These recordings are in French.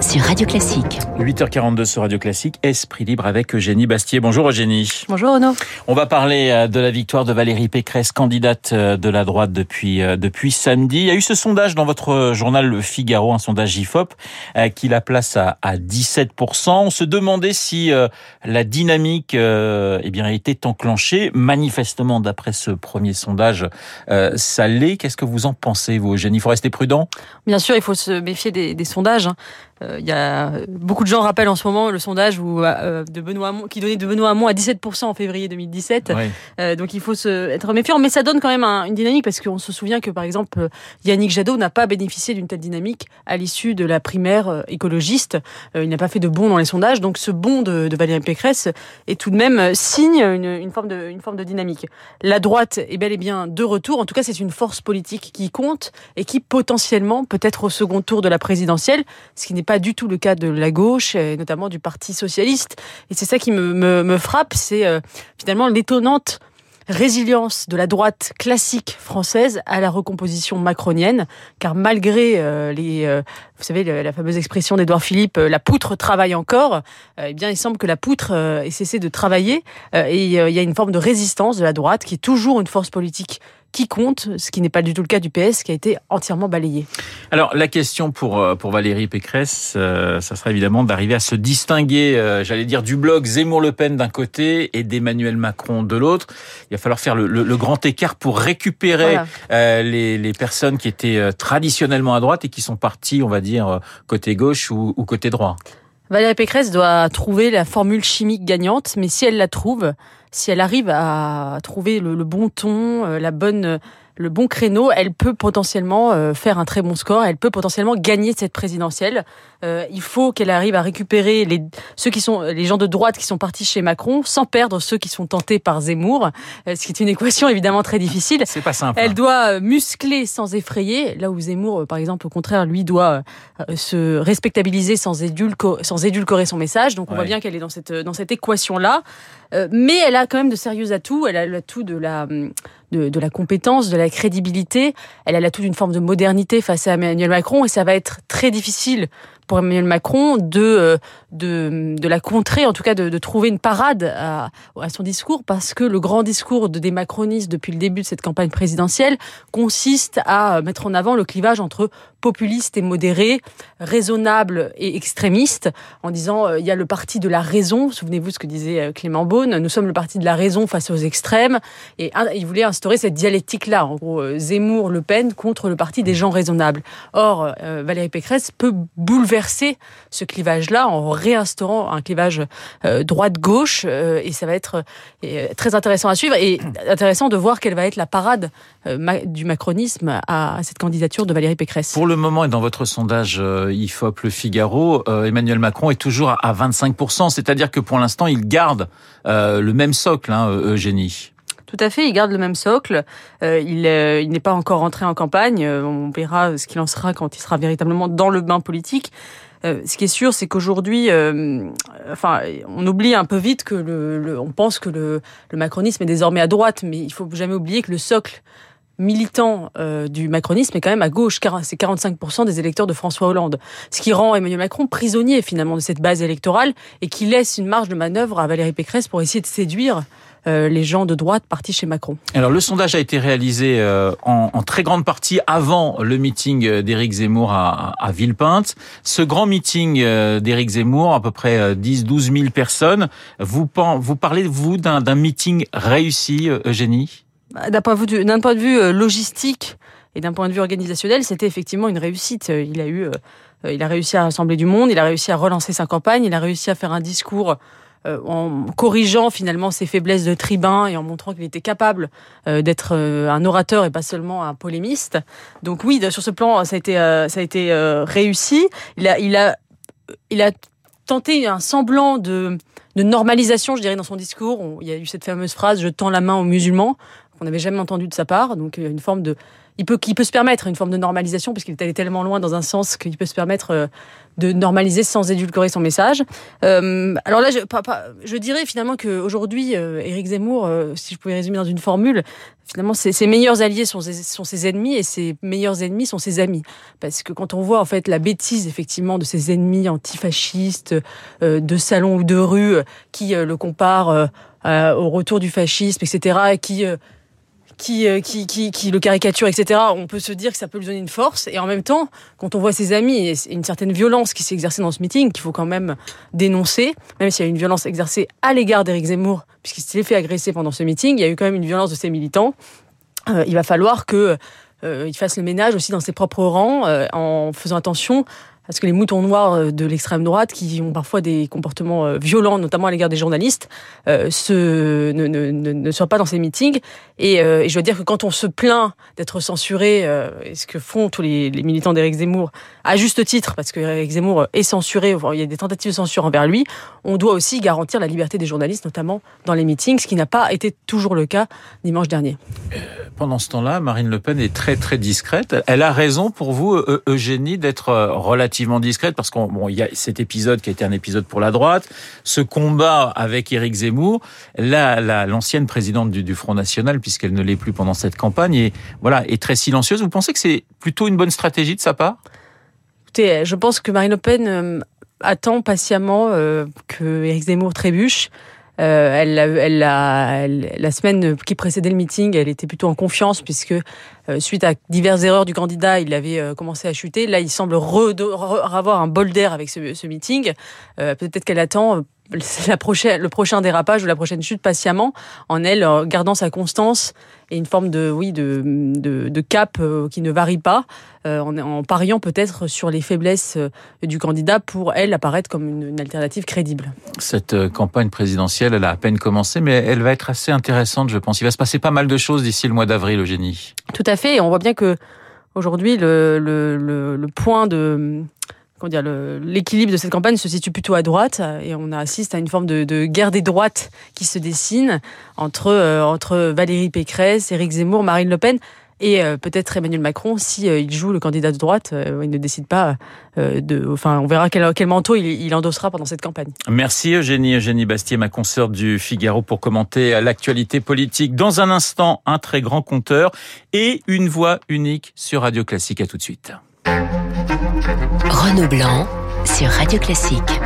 sur Radio Classique. 8h42 sur Radio Classique, Esprit libre avec Eugénie Bastier. Bonjour Eugénie. Bonjour Renaud. On va parler euh, de la victoire de Valérie Pécresse, candidate euh, de la droite depuis euh, depuis samedi. Il y a eu ce sondage dans votre journal Le Figaro, un sondage IFOP, qui la place à, à 17%. On se demandait si la dynamique eh bien, était enclenchée. Manifestement, d'après ce premier sondage, ça l'est. Qu'est-ce que vous en pensez, vous, Eugénie? Il faut rester prudent Bien sûr, il faut se méfier des, des sondages. Hein. Euh, y a beaucoup de gens rappellent en ce moment le sondage où, euh, de Benoît Hamon, qui donnait de Benoît Hamon à 17% en février 2017. Euh, donc il faut se, être méfiant, mais ça donne quand même une dynamique parce qu'on se souvient que par exemple Yannick Jadot n'a pas bénéficié d'une telle dynamique à l'issue de la primaire écologiste. il n'a pas fait de bond dans les sondages, donc ce bond de, de Valérie Pécresse est tout de même signe une, une, forme de, une forme de dynamique. La droite est bel et bien de retour. En tout cas, c'est une force politique qui compte et qui potentiellement peut être au second tour de la présidentielle, ce qui n'est pas du tout le cas de la gauche, et notamment du Parti socialiste. Et c'est ça qui me, me, frappe, c'est euh, finalement l'étonnante résilience de la droite classique française à la recomposition macronienne, car malgré euh, les, euh, vous savez, la fameuse expression d'Edouard Philippe, la poutre travaille encore, eh bien, il semble que la poutre ait cessé de travailler, et il y a une forme de résistance de la droite qui est toujours une force politique qui compte, ce qui n'est pas du tout le cas du PS qui a été entièrement balayé. Alors la question pour euh, pour Valérie Pécresse, euh, ça sera évidemment d'arriver à se distinguer, euh, j'allais dire, du bloc Zemmour-Le Pen d'un côté et d'Emmanuel Macron de l'autre. Il va falloir faire le, le, grand écart pour récupérer les, les personnes qui étaient traditionnellement à droite et qui sont parties, on va dire, côté gauche ou, ou côté droit. Valérie Pécresse doit trouver la formule chimique gagnante, mais si elle la trouve, si elle arrive à trouver le, bon ton, euh, la bonne le bon créneau, elle peut potentiellement euh, faire un très bon score, elle peut potentiellement gagner cette présidentielle. Euh, il faut qu'elle arrive à récupérer les ceux qui sont les gens de droite qui sont partis chez Macron sans perdre ceux qui sont tentés par Zemmour, euh, ce qui est une équation évidemment très difficile. C'est pas simple. Elle hein. doit muscler sans effrayer, là où Zemmour par exemple au contraire lui doit se respectabiliser sans, sans édulcorer son message. Donc on voit bien qu'elle est dans cette dans cette équation là. Mais elle a quand même de sérieux atouts. Elle a l'atout de la hum, de, de, la compétence, de la crédibilité. Elle a l'atout d'une forme de modernité face à Emmanuel Macron et ça va être très difficile pour Emmanuel Macron de, euh, de, de la contrer, en tout cas de, trouver une parade à, à, son discours, parce que le grand discours des macronistes depuis le début de cette campagne présidentielle consiste à mettre en avant le clivage entre populiste et modéré, raisonnable et extrémiste, en disant euh, il y a le parti de la raison, souvenez-vous ce que disait euh, Clément Beaune, nous sommes le parti de la raison face aux extrêmes, et il voulait instaurer cette dialectique-là, en gros Zemmour, Le Pen contre le parti des gens raisonnables. Or, Valérie Pécresse peut bouleverser ce clivage-là en réinstaurant un clivage euh, droite-gauche. Euh, et ça va être euh, très intéressant à suivre et intéressant de voir quelle va être la parade du macronisme à, cette candidature de Valérie Pécresse. Pour le moment, et dans votre sondage IFOP Le Figaro, Emmanuel Macron est toujours à 25%, c'est-à-dire que pour l'instant, il garde le même socle, hein, Eugénie. Tout à fait, il garde le même socle. Euh, il, euh, il n'est pas encore rentré en campagne. Euh, on verra ce qu'il en sera quand il sera véritablement dans le bain politique. ce qui est sûr, c'est qu'aujourd'hui, enfin, on oublie un peu vite que le, on pense que le, le, macronisme est désormais à droite, mais il faut jamais oublier que le socle militant du macronisme est quand même à gauche, c'est 45% des électeurs de François Hollande. Ce qui rend Emmanuel Macron prisonnier finalement de cette base électorale et qui laisse une marge de manœuvre à Valérie Pécresse pour essayer de séduire euh, les gens de droite partis chez Macron. Alors le sondage a été réalisé euh, en, en, très grande partie avant le meeting d'Éric Zemmour à, à, Villepinte. Ce grand meeting euh, d'Éric Zemmour, à peu près 10-12 000 personnes, vous, vous parlez, vous, d'un meeting réussi, Eugénie? D'un point, de vue logistique et d'un point de vue organisationnel, c'était effectivement une réussite. Il a eu... Il a réussi à rassembler du monde, il a réussi à relancer sa campagne, il a réussi à faire un discours euh, en corrigeant finalement ses faiblesses de tribun et en montrant qu'il était capable euh, d'être euh, un orateur et pas seulement un polémiste. Donc oui, sur ce plan, ça a été, ça a été réussi. Il a, il a, il a tenté un semblant de, de normalisation, je dirais, dans son discours. il y a eu cette fameuse phrase "Je tends la main aux musulmans", qu'on n'avait jamais entendu de sa part. Donc, a une forme de il peut, il peut se permettre une forme de normalisation, puisqu'il est allé tellement loin dans un sens qu'il peut se permettre euh, de normaliser sans édulcorer son message. Euh, alors là, je, je dirais finalement qu'aujourd'hui, euh, Éric Zemmour, euh, si je pouvais résumer dans une formule, finalement, ses, ses meilleurs alliés sont ses, sont ses ennemis et ses meilleurs ennemis sont ses amis. Parce que quand on voit en fait la bêtise effectivement de ses ennemis antifascistes, euh, de salon ou de rue, qui le comparent au retour du fascisme, etc., et qui euh, qui, le caricature, etc., on peut se dire que ça peut lui donner une force. Et en même temps, quand on voit ses amis et une certaine violence qui s'est exercée dans ce meeting, qu'il faut quand même dénoncer, même s'il y a une violence exercée à l'égard d'Éric Zemmour, puisqu'il s'est fait agresser pendant ce meeting, il y a eu quand même une violence de ses militants. Euh, il va falloir que euh, fasse le ménage aussi dans ses propres rangs, en faisant attention parce que les moutons noirs euh, de l'extrême droite, qui ont parfois des comportements euh, violents, notamment à l'égard des journalistes, euh, ne, ne, soient pas dans ces meetings. Et, je dois dire que quand on se plaint d'être censuré, ce que font tous les, militants d'Éric Zemmour, à juste titre, parce que Zemmour est censuré, il y a des tentatives de censure envers lui, on doit aussi garantir la liberté des journalistes, notamment dans les meetings, ce qui n'a pas été toujours le cas dimanche dernier. Pendant ce temps-là, Marine Le Pen est très très discrète. Elle a raison pour vous, Eugénie, d'être relativement discrète parce qu'il bon, y a cet épisode qui a été un épisode pour la droite, ce combat avec Éric Zemmour, là, l'ancienne présidente du, Front National, puisqu'elle ne l'est plus pendant cette campagne, et voilà, est très silencieuse. Vous pensez que c'est plutôt une bonne stratégie de sa part? Écoutez, je pense que Marine Le Pen euh, attend patiemment euh, que Éric Zemmour trébuche. Euh, elle, elle, elle, la semaine qui précédait le meeting, elle était plutôt en confiance puisque euh, suite à diverses erreurs du candidat, il avait euh, commencé à chuter. Là, il semble avoir un bol d'air avec ce, ce meeting. Euh, peut-être qu'elle attend la prochaine, le prochain dérapage ou la prochaine chute patiemment, en elle gardant sa constance et une forme de oui de, de, de cap euh, qui ne varie pas, euh, en, en, pariant peut-être sur les faiblesses euh, du candidat pour elle apparaître comme une, une alternative crédible. Cette campagne présidentielle, elle a à peine commencé, mais elle va être assez intéressante, je pense. Il va se passer pas mal de choses d'ici le mois d'avril, Eugénie. Tout à fait, et on voit bien que aujourd'hui le, le, le, le point de dire, l'équilibre de cette campagne se situe plutôt à droite et on assiste à une forme de, de guerre des droites qui se dessine entre, euh, entre Valérie Pécresse, Éric Zemmour, Marine Le Pen et euh, peut-être Emmanuel Macron si euh, il joue le candidat de droite, il ne décide pas de. Enfin, on verra quel, quel manteau il, il, endossera pendant cette campagne. Merci Eugénie, Eugénie Bastier, ma consoeur du Figaro, pour commenter l'actualité politique. Dans un instant, un très grand compteur et une voix unique sur Radio Classique. À tout de suite. Renaud Blanc sur Radio Classique.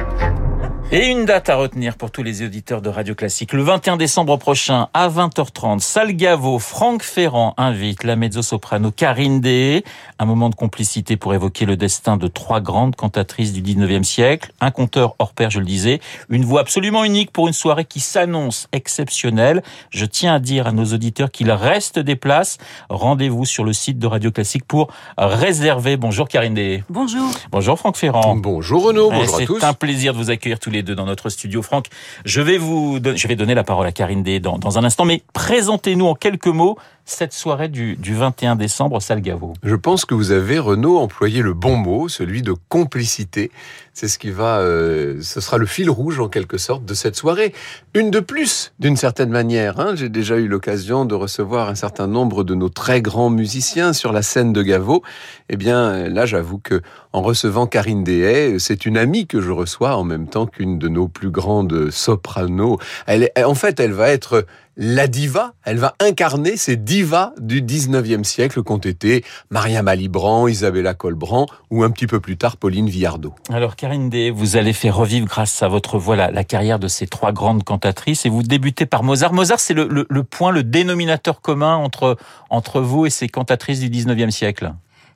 Et une date à retenir pour tous les auditeurs de Radio Classique. Le 21 décembre prochain, à 20h30, Salgavo, Franck Ferrand invite la mezzo-soprano Karine Dehé. Un moment de complicité pour évoquer le destin de trois grandes cantatrices du 19e siècle. Un conteur hors pair, je le disais. Une voix absolument unique pour une soirée qui s'annonce exceptionnelle. Je tiens à dire à nos auditeurs qu'il reste des places. Rendez-vous sur le site de Radio Classique pour réserver. Bonjour Karine Dehé. Bonjour. Bonjour Franck Ferrand. Bonjour Renaud, bonjour à tous. C'est un plaisir de vous accueillir tous les dans notre studio. Franck, je vais vous, je vais donner la parole à Karine dans, dans un instant, mais présentez-nous en quelques mots cette soirée du, du 21 décembre au Salgavo Je pense que vous avez, Renaud, employé le bon mot, celui de complicité. C'est ce qui va, euh, ce sera le fil rouge en quelque sorte de cette soirée. Une de plus, d'une certaine manière. Hein. J'ai déjà eu l'occasion de recevoir un certain nombre de nos très grands musiciens sur la scène de Gaveau. Eh bien, là, j'avoue que en recevant Karine Dehaye, c'est une amie que je reçois en même temps qu'une de nos plus grandes sopranos. Elle en fait, elle va être la diva, elle va incarner ces divas du 19e siècle qu'ont été Maria Malibran, Isabella Colbran ou un petit peu plus tard Pauline Villardot. Alors Karine Day, vous allez faire revivre grâce à votre voix la, carrière de ces trois grandes cantatrices et vous débutez par Mozart. Mozart, c'est le point, le dénominateur commun entre, entre vous et ces cantatrices du 19e siècle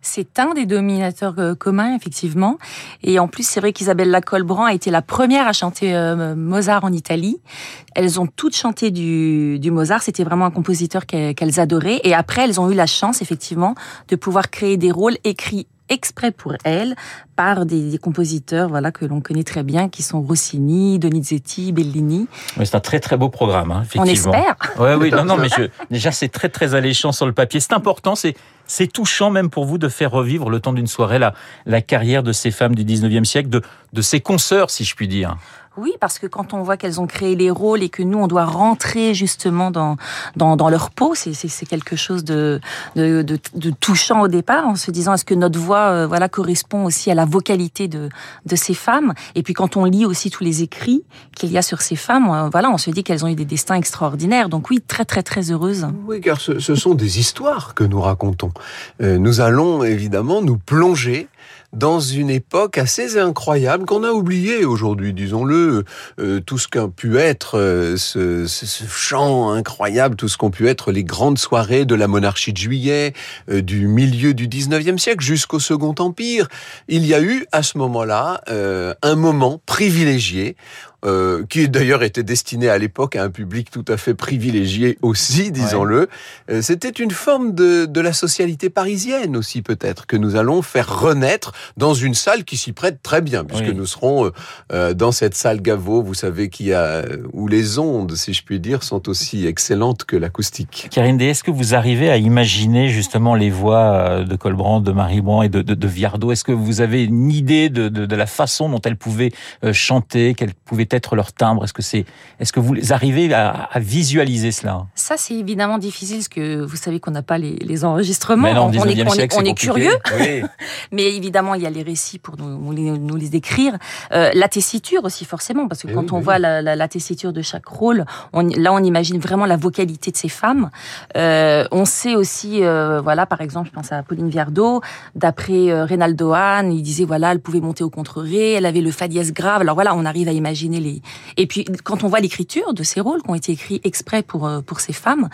c'est un des dominateurs euh, communs, effectivement. Et en plus, c'est vrai qu'Isabelle Lacolbran a été la première à chanter euh, Mozart en Italie. Elles ont toutes chanté du, du Mozart. C'était vraiment un compositeur qu'elles adoraient. Et après, elles ont eu la chance, effectivement, de pouvoir créer des rôles écrits exprès pour elles par des, compositeurs voilà que l'on connaît très bien, qui sont Rossini, Donizetti, Bellini. c'est un très très beau programme, hein, effectivement. On espère. Ouais, oui, non, non, mais je, déjà c'est très très alléchant sur le papier. C'est important, c'est c'est touchant même pour vous de faire revivre le temps d'une soirée la, la carrière de ces femmes du 19e siècle, de, de ces consoeurs, si je puis dire. Oui, parce que quand on voit qu'elles ont créé les rôles et que nous, on doit rentrer justement dans, dans, dans leur peau, c'est quelque chose de, de, de, de, touchant au départ, en se disant est-ce que notre voix euh, voilà, correspond aussi à la vocalité de, de ces femmes Et puis quand on lit aussi tous les écrits qu'il y a sur ces femmes, euh, voilà, on se dit qu'elles ont eu des destins extraordinaires. Donc oui, très très très heureuses. Oui, car ce, ce sont des histoires que nous racontons. Euh, nous allons évidemment nous plonger dans une époque assez incroyable qu'on a oublié aujourd'hui, disons-le, euh, tout ce qu'a pu être euh, ce, ce, chant incroyable, tout ce qu'ont pu être les grandes soirées de la monarchie de juillet, euh, du milieu du 19e siècle jusqu'au Second Empire. Il y a eu à ce moment-là un moment privilégié euh, qui d'ailleurs était destiné à l'époque à un public tout à fait privilégié aussi, disons-le. Euh, c'était une forme de, de, la socialité parisienne aussi peut-être que nous allons faire renaître dans une salle qui s'y prête très bien, puisque nous serons euh, dans cette salle Gaveau, vous savez, qui a où les ondes, si je puis dire, sont aussi excellentes que l'acoustique. Karine D, est-ce que vous arrivez à imaginer justement les voix de Colbrand, de Marie Brand et de, de, de Viardot? Est-ce que vous avez une idée de, de, la façon dont elles pouvaient chanter, qu'elles pouvaient être leur timbre Est-ce que c'est, est-ce que vous arrivez à, à visualiser cela? Ça, c'est évidemment difficile parce que vous savez qu'on n'a pas les, les enregistrements. Mais non, on, est, on, est, on est, curieux. Oui. Mais évidemment, il y a les récits pour nous, nous les décrire. Euh, la tessiture aussi, forcément, parce que Eh quand on voit la, la, la, tessiture de chaque rôle, on, là, on imagine vraiment la vocalité de ces femmes. Euh, on sait aussi, euh, voilà, par exemple, je pense à Pauline Viardot, d'après euh, Reynaldo Hahn, il disait, voilà, elle pouvait monter au contre-ré, elle avait le fa dièse grave. Alors voilà, on arrive à imaginer les, et puis, quand on voit l'écriture de ces rôles qui ont été écrits exprès pour euh, pour ces femmes,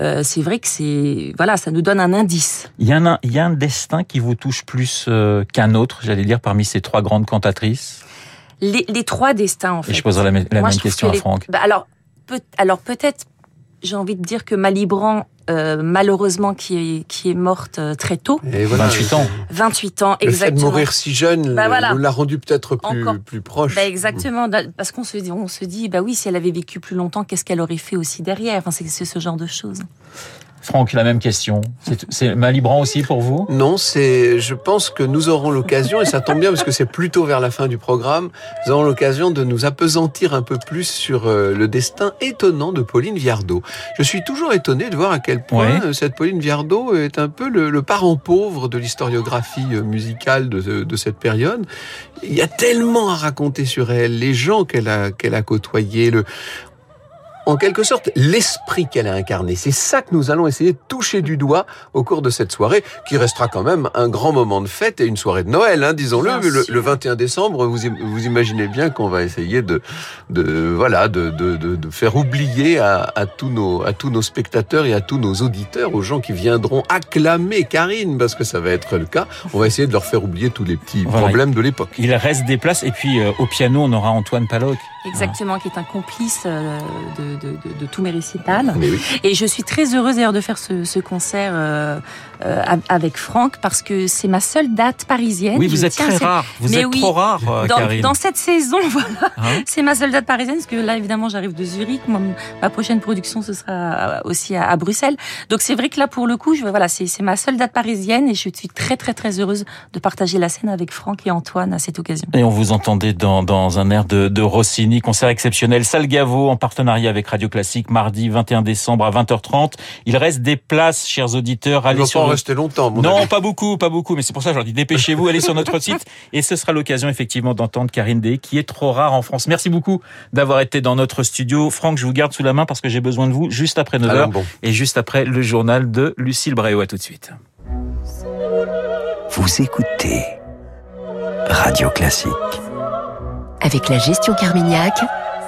euh, c'est vrai que c'est voilà, ça nous donne un indice. Il y a un, il y a un destin qui vous touche plus euh, qu'un autre, j'allais dire, parmi ces trois grandes cantatrices? Les, les trois destins, en fait. Et je poserai la, la Moi, même question que à Franck. Bah, alors, peut, alors peut-être, j'ai envie de dire que Malibran, euh, malheureusement, qui est qui est morte euh, très tôt, Et voilà, 28 ans. 28 ans Le fait de exactement. mourir si jeune Bah voilà. l'a rendu peut-être plus, Encore. plus proche. Bah exactement, da- parce qu'on se dit, on se dit, bah oui, si elle avait vécu plus longtemps, qu'est-ce qu'elle aurait fait aussi derrière? Enfin, c'est ce genre de choses. Franck, la même question. C'est- Malibran aussi pour vous? Non, c'est. Je pense que nous aurons l'occasion, et ça tombe bien parce que c'est plutôt vers la fin du programme, nous aurons l'occasion de nous apesantir un peu plus sur euh, le destin étonnant de Pauline Viardot. Je suis toujours étonné de voir à quel point euh, cette Pauline Viardot est un peu le, le parent pauvre de l'historiographie euh, musicale de, de- de cette période. Il y a tellement à raconter sur elle, les gens qu'elle a qu'elle a côtoyés, le en quelque sorte, l'esprit qu'elle a incarné. C'est ça que nous allons essayer de toucher du doigt au cours de cette soirée, qui restera quand même un grand moment de fête et une soirée de Noël, hein, disons-le. Le, le 21 décembre, vous, im- vous imaginez bien qu'on va essayer de, de voilà, de, de, de, de faire oublier à, à tous nos, à tous nos spectateurs et à tous nos auditeurs, aux gens qui viendront acclamer Karine, parce que ça va être le cas. On va essayer de leur faire oublier tous les petits Voilà. problèmes de l'époque. Il reste des places. Et puis euh, au piano, on aura Antoine Paloc. Exactement, qui est un complice euh, de, de, de, de tous mes récitals. Oui. Et je suis très heureuse d'ailleurs de faire ce, ce concert euh, euh, avec Franck parce que c'est ma seule date parisienne. Oui, vous Je êtes très rare. Vous Mais êtes oui. trop rare, euh, Dans, dans cette saison, voilà, Hein c'est ma seule date parisienne parce que là, évidemment, j'arrive de Zurich. Moi, ma prochaine production, ce sera aussi à, à Bruxelles. Donc, c'est vrai que là, pour le coup, je, voilà, c'est c'est ma seule date parisienne et je suis très, très, très heureuse de partager la scène avec Franck et Antoine à cette occasion. Et on vous entendait dans, dans un air de, de Rossini, concert exceptionnel, Salgavo en partenariat avec Radio Classique, mardi 21 décembre à 20h30. Il reste des places, chers auditeurs. Allez va sur pas en le- rester longtemps, mon Non, ami. pas beaucoup, pas beaucoup, mais c'est pour ça que je leur dis dépêchez-vous, allez sur notre site et ce sera l'occasion effectivement d'entendre Karine Day, qui est trop rare en France. Merci beaucoup d'avoir été dans notre studio. Franck, je vous garde sous la main parce que j'ai besoin de vous juste après 9h Allons bon. et juste après le journal de Lucille Bréau. À tout de suite. Vous écoutez Radio Classique. Avec la gestion Carmignac,